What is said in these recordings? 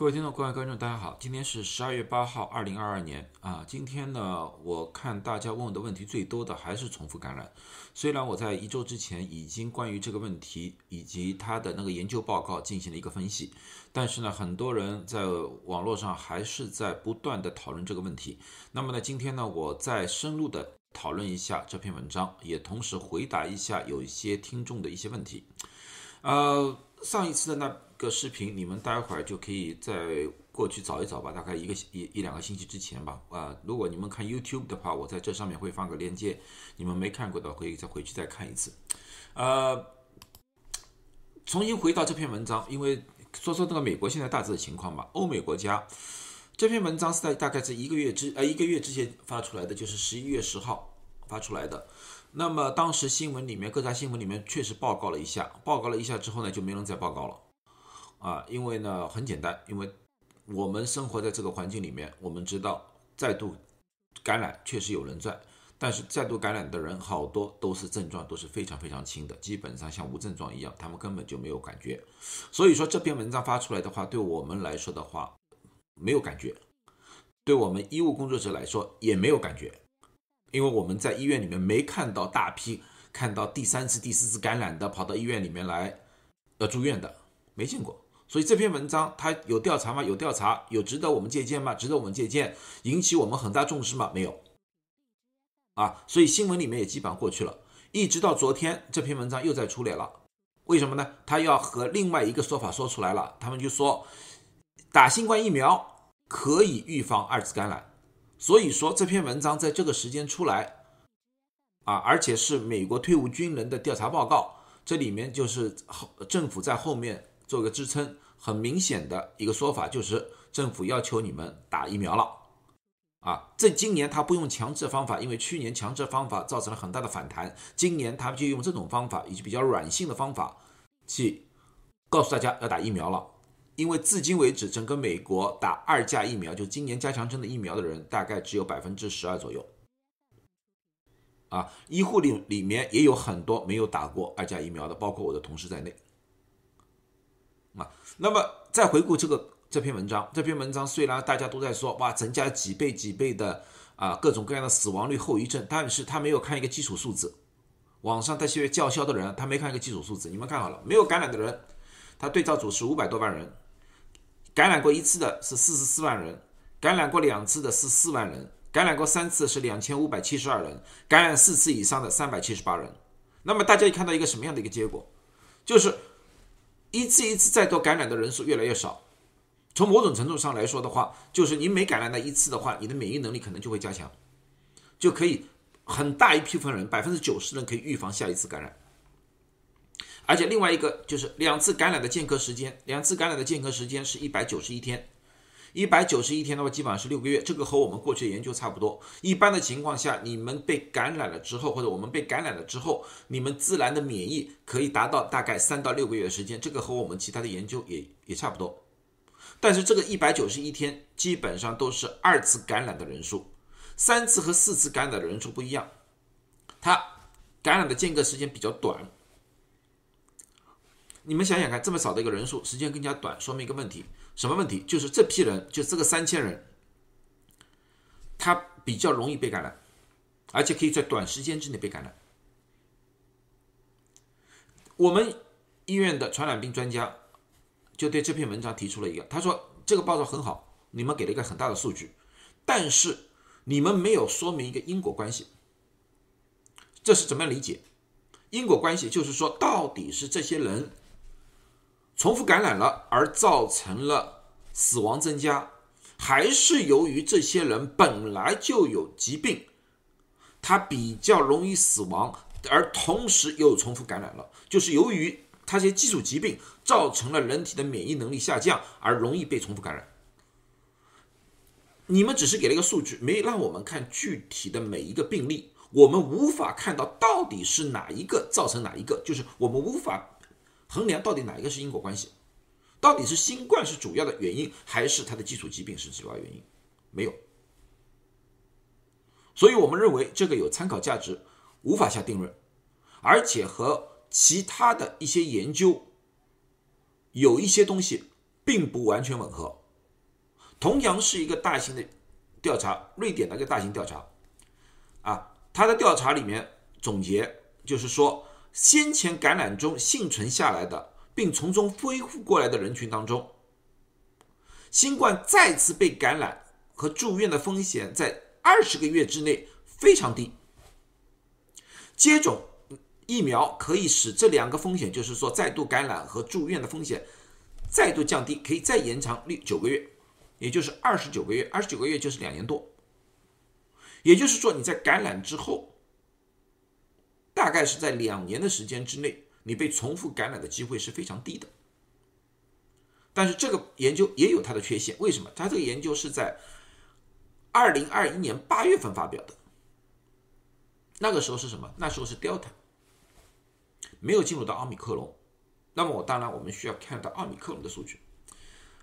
各位听众、各位观众，大家好，今天是十二月八号，二零二二年啊。今天呢，我看大家问我的问题最多的还是重复感染。虽然我在一周之前已经关于这个问题以及他的那个研究报告进行了一个分析，但是呢，很多人在网络上还是在不断的讨论这个问题。那么呢，今天呢，我再深入的讨论一下这篇文章，也同时回答一下有一些听众的一些问题。呃，上一次的那。个视频，你们待会儿就可以再过去找一找吧，大概一个一一两个星期之前吧。啊，如果你们看 YouTube 的话，我在这上面会放个链接，你们没看过的可以再回去再看一次。呃，重新回到这篇文章，因为说说那个美国现在大致的情况吧。欧美国家这篇文章是在大概是一个月之呃一个月之前发出来的，就是十一月十号发出来的。那么当时新闻里面各大新闻里面确实报告了一下，报告了一下之后呢，就没人再报告了。啊，因为呢很简单，因为我们生活在这个环境里面，我们知道再度感染确实有人在，但是再度感染的人好多都是症状都是非常非常轻的，基本上像无症状一样，他们根本就没有感觉。所以说这篇文章发出来的话，对我们来说的话没有感觉，对我们医务工作者来说也没有感觉，因为我们在医院里面没看到大批看到第三次、第四次感染的跑到医院里面来要住院的，没见过。所以这篇文章它有调查吗？有调查，有值得我们借鉴吗？值得我们借鉴，引起我们很大重视吗？没有。啊，所以新闻里面也基本上过去了。一直到昨天，这篇文章又在出来了。为什么呢？他要和另外一个说法说出来了。他们就说，打新冠疫苗可以预防二次感染。所以说这篇文章在这个时间出来，啊，而且是美国退伍军人的调查报告，这里面就是后政府在后面。做个支撑，很明显的一个说法就是政府要求你们打疫苗了，啊，这今年他不用强制方法，因为去年强制方法造成了很大的反弹，今年他就用这种方法以及比较软性的方法去告诉大家要打疫苗了，因为至今为止整个美国打二价疫苗，就今年加强针的疫苗的人大概只有百分之十二左右，啊，医护里里面也有很多没有打过二价疫苗的，包括我的同事在内。啊，那么再回顾这个这篇文章，这篇文章虽然大家都在说哇增加几倍几倍的啊各种各样的死亡率后遗症，但是他没有看一个基础数字。网上这些叫嚣的人，他没看一个基础数字。你们看好了，没有感染的人，他对照组是五百多万人，感染过一次的是四十四万人，感染过两次的是四万人，感染过三次是两千五百七十二人，感染四次以上的三百七十八人。那么大家看到一个什么样的一个结果？就是。一次一次再多感染的人数越来越少，从某种程度上来说的话，就是你每感染那一次的话，你的免疫能力可能就会加强，就可以很大一部分人，百分之九十人可以预防下一次感染。而且另外一个就是两次感染的间隔时间，两次感染的间隔时间是一百九十一天。一百九十一天的话，基本上是六个月，这个和我们过去的研究差不多。一般的情况下，你们被感染了之后，或者我们被感染了之后，你们自然的免疫可以达到大概三到六个月的时间，这个和我们其他的研究也也差不多。但是这个一百九十一天基本上都是二次感染的人数，三次和四次感染的人数不一样，它感染的间隔时间比较短。你们想想看，这么少的一个人数，时间更加短，说明一个问题。什么问题？就是这批人，就这个三千人，他比较容易被感染，而且可以在短时间之内被感染。我们医院的传染病专家就对这篇文章提出了一个，他说这个报道很好，你们给了一个很大的数据，但是你们没有说明一个因果关系。这是怎么样理解？因果关系就是说，到底是这些人。重复感染了而造成了死亡增加，还是由于这些人本来就有疾病，他比较容易死亡，而同时又重复感染了，就是由于他这些基础疾病造成了人体的免疫能力下降而容易被重复感染。你们只是给了一个数据，没让我们看具体的每一个病例，我们无法看到到底是哪一个造成哪一个，就是我们无法。衡量到底哪一个是因果关系，到底是新冠是主要的原因，还是它的基础疾病是主要原因？没有，所以我们认为这个有参考价值，无法下定论，而且和其他的一些研究有一些东西并不完全吻合，同样是一个大型的调查，瑞典的一个大型调查，啊，他的调查里面总结就是说，先前感染中幸存下来的，并从中恢复过来的人群当中，新冠再次被感染和住院的风险在二十个月之内非常低。接种疫苗可以使这两个风险，就是说再度感染和住院的风险再度降低，可以再延长六九个月，也就是二十九个月。二十九个月就是两年多。也就是说，你在感染之后，大概是在两年的时间之内，你被重复感染的机会是非常低的。但是这个研究也有它的缺陷，为什么？它这个研究是在二零二一年八月份发表的。那个时候是什么？那时候是 Delta，没有进入到奥密克戎。那么我当然我们需要看到奥密克戎的数据。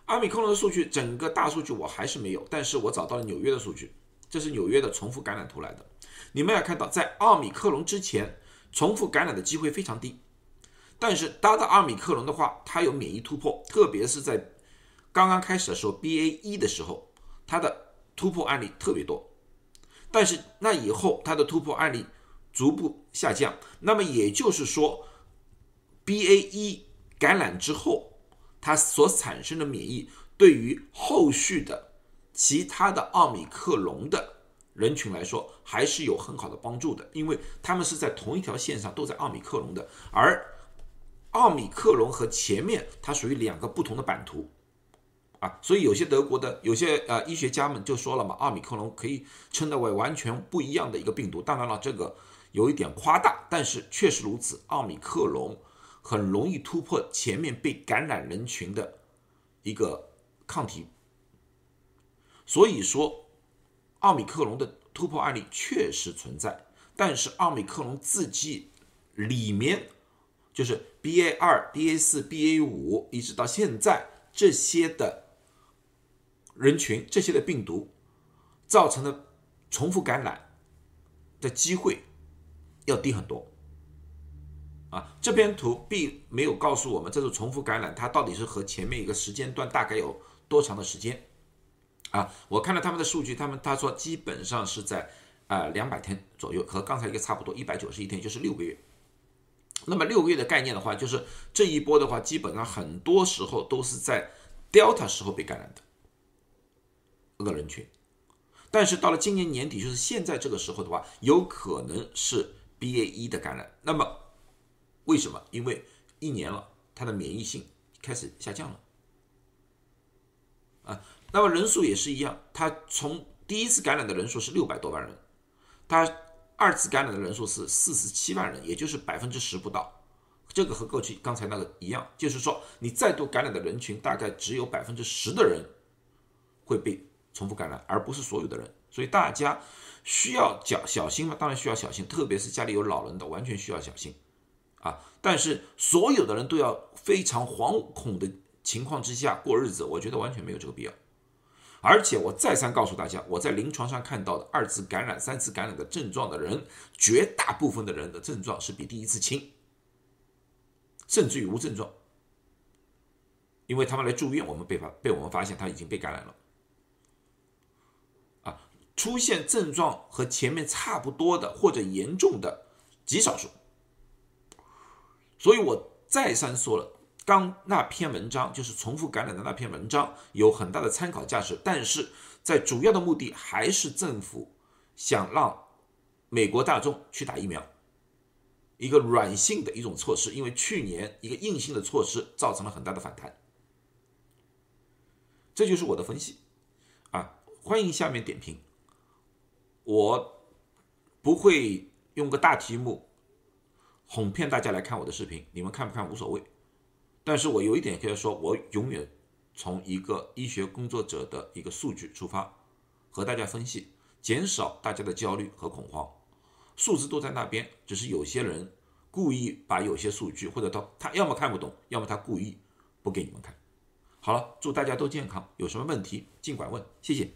奥密克戎的数据整个大数据我还是没有，但是我找到了纽约的数据，这是纽约的重复感染图来的。你们要看到，在奥密克戎之前，重复感染的机会非常低。但是到了奥密克戎的话，它有免疫突破，特别是在刚刚开始的时候，BA 一的时候，它的突破案例特别多。但是那以后它的突破案例逐步下降，那么也就是说，B A 一感染之后，它所产生的免疫对于后续的其他的奥米克戎的人群来说还是有很好的帮助的，因为他们是在同一条线上都在奥米克戎的，而奥米克戎和前面它属于两个不同的版图。啊，所以有些德国的有些呃医学家们就说了嘛，奥密克戎可以称得为完全不一样的一个病毒。当然了，这个有一点夸大，但是确实如此。奥密克戎很容易突破前面被感染人群的一个抗体，所以说奥密克戎的突破案例确实存在。但是奥密克戎自己里面就是 BA 二、BA 四、BA 五，一直到现在这些的。人群这些的病毒造成的重复感染的机会要低很多啊！这边图并没有告诉我们这种重复感染它到底是和前面一个时间段大概有多长的时间啊？我看了他们的数据，他们他说基本上是在啊两百天左右，和刚才一个差不多，一百九十一天就是六个月。那么六个月的概念的话，就是这一波的话，基本上很多时候都是在 Delta 时候被感染的。这个人群，但是到了今年年底，就是现在这个时候的话，有可能是 BA 一的感染。那么为什么？因为一年了，它的免疫性开始下降了啊。那么人数也是一样，它从第一次感染的人数是六百多万人，它二次感染的人数是四十七万人，也就是百分之十不到。这个和过去刚才那个一样，就是说你再度感染的人群，大概只有百分之十的人会被。重复感染，而不是所有的人，所以大家需要小小心嘛？当然需要小心，特别是家里有老人的，完全需要小心啊！但是所有的人都要非常惶恐的情况之下过日子，我觉得完全没有这个必要。而且我再三告诉大家，我在临床上看到的二次感染、三次感染的症状的人，绝大部分的人的症状是比第一次轻，甚至于无症状，因为他们来住院，我们被发被我们发现他已经被感染了。啊出现症状和前面差不多的或者严重的极少数，所以我再三说了，刚那篇文章就是重复感染的那篇文章有很大的参考价值，但是在主要的目的还是政府想让美国大众去打疫苗，一个软性的一种措施，因为去年一个硬性的措施造成了很大的反弹，这就是我的分析啊，欢迎下面点评。我不会用个大题目哄骗大家来看我的视频，你们看不看无所谓。但是我有一点可以说，我永远从一个医学工作者的一个数据出发，和大家分析，减少大家的焦虑和恐慌。数字都在那边，只是有些人故意把有些数据，或者他他要么看不懂，要么他故意不给你们看。好了，祝大家都健康，有什么问题尽管问，谢谢。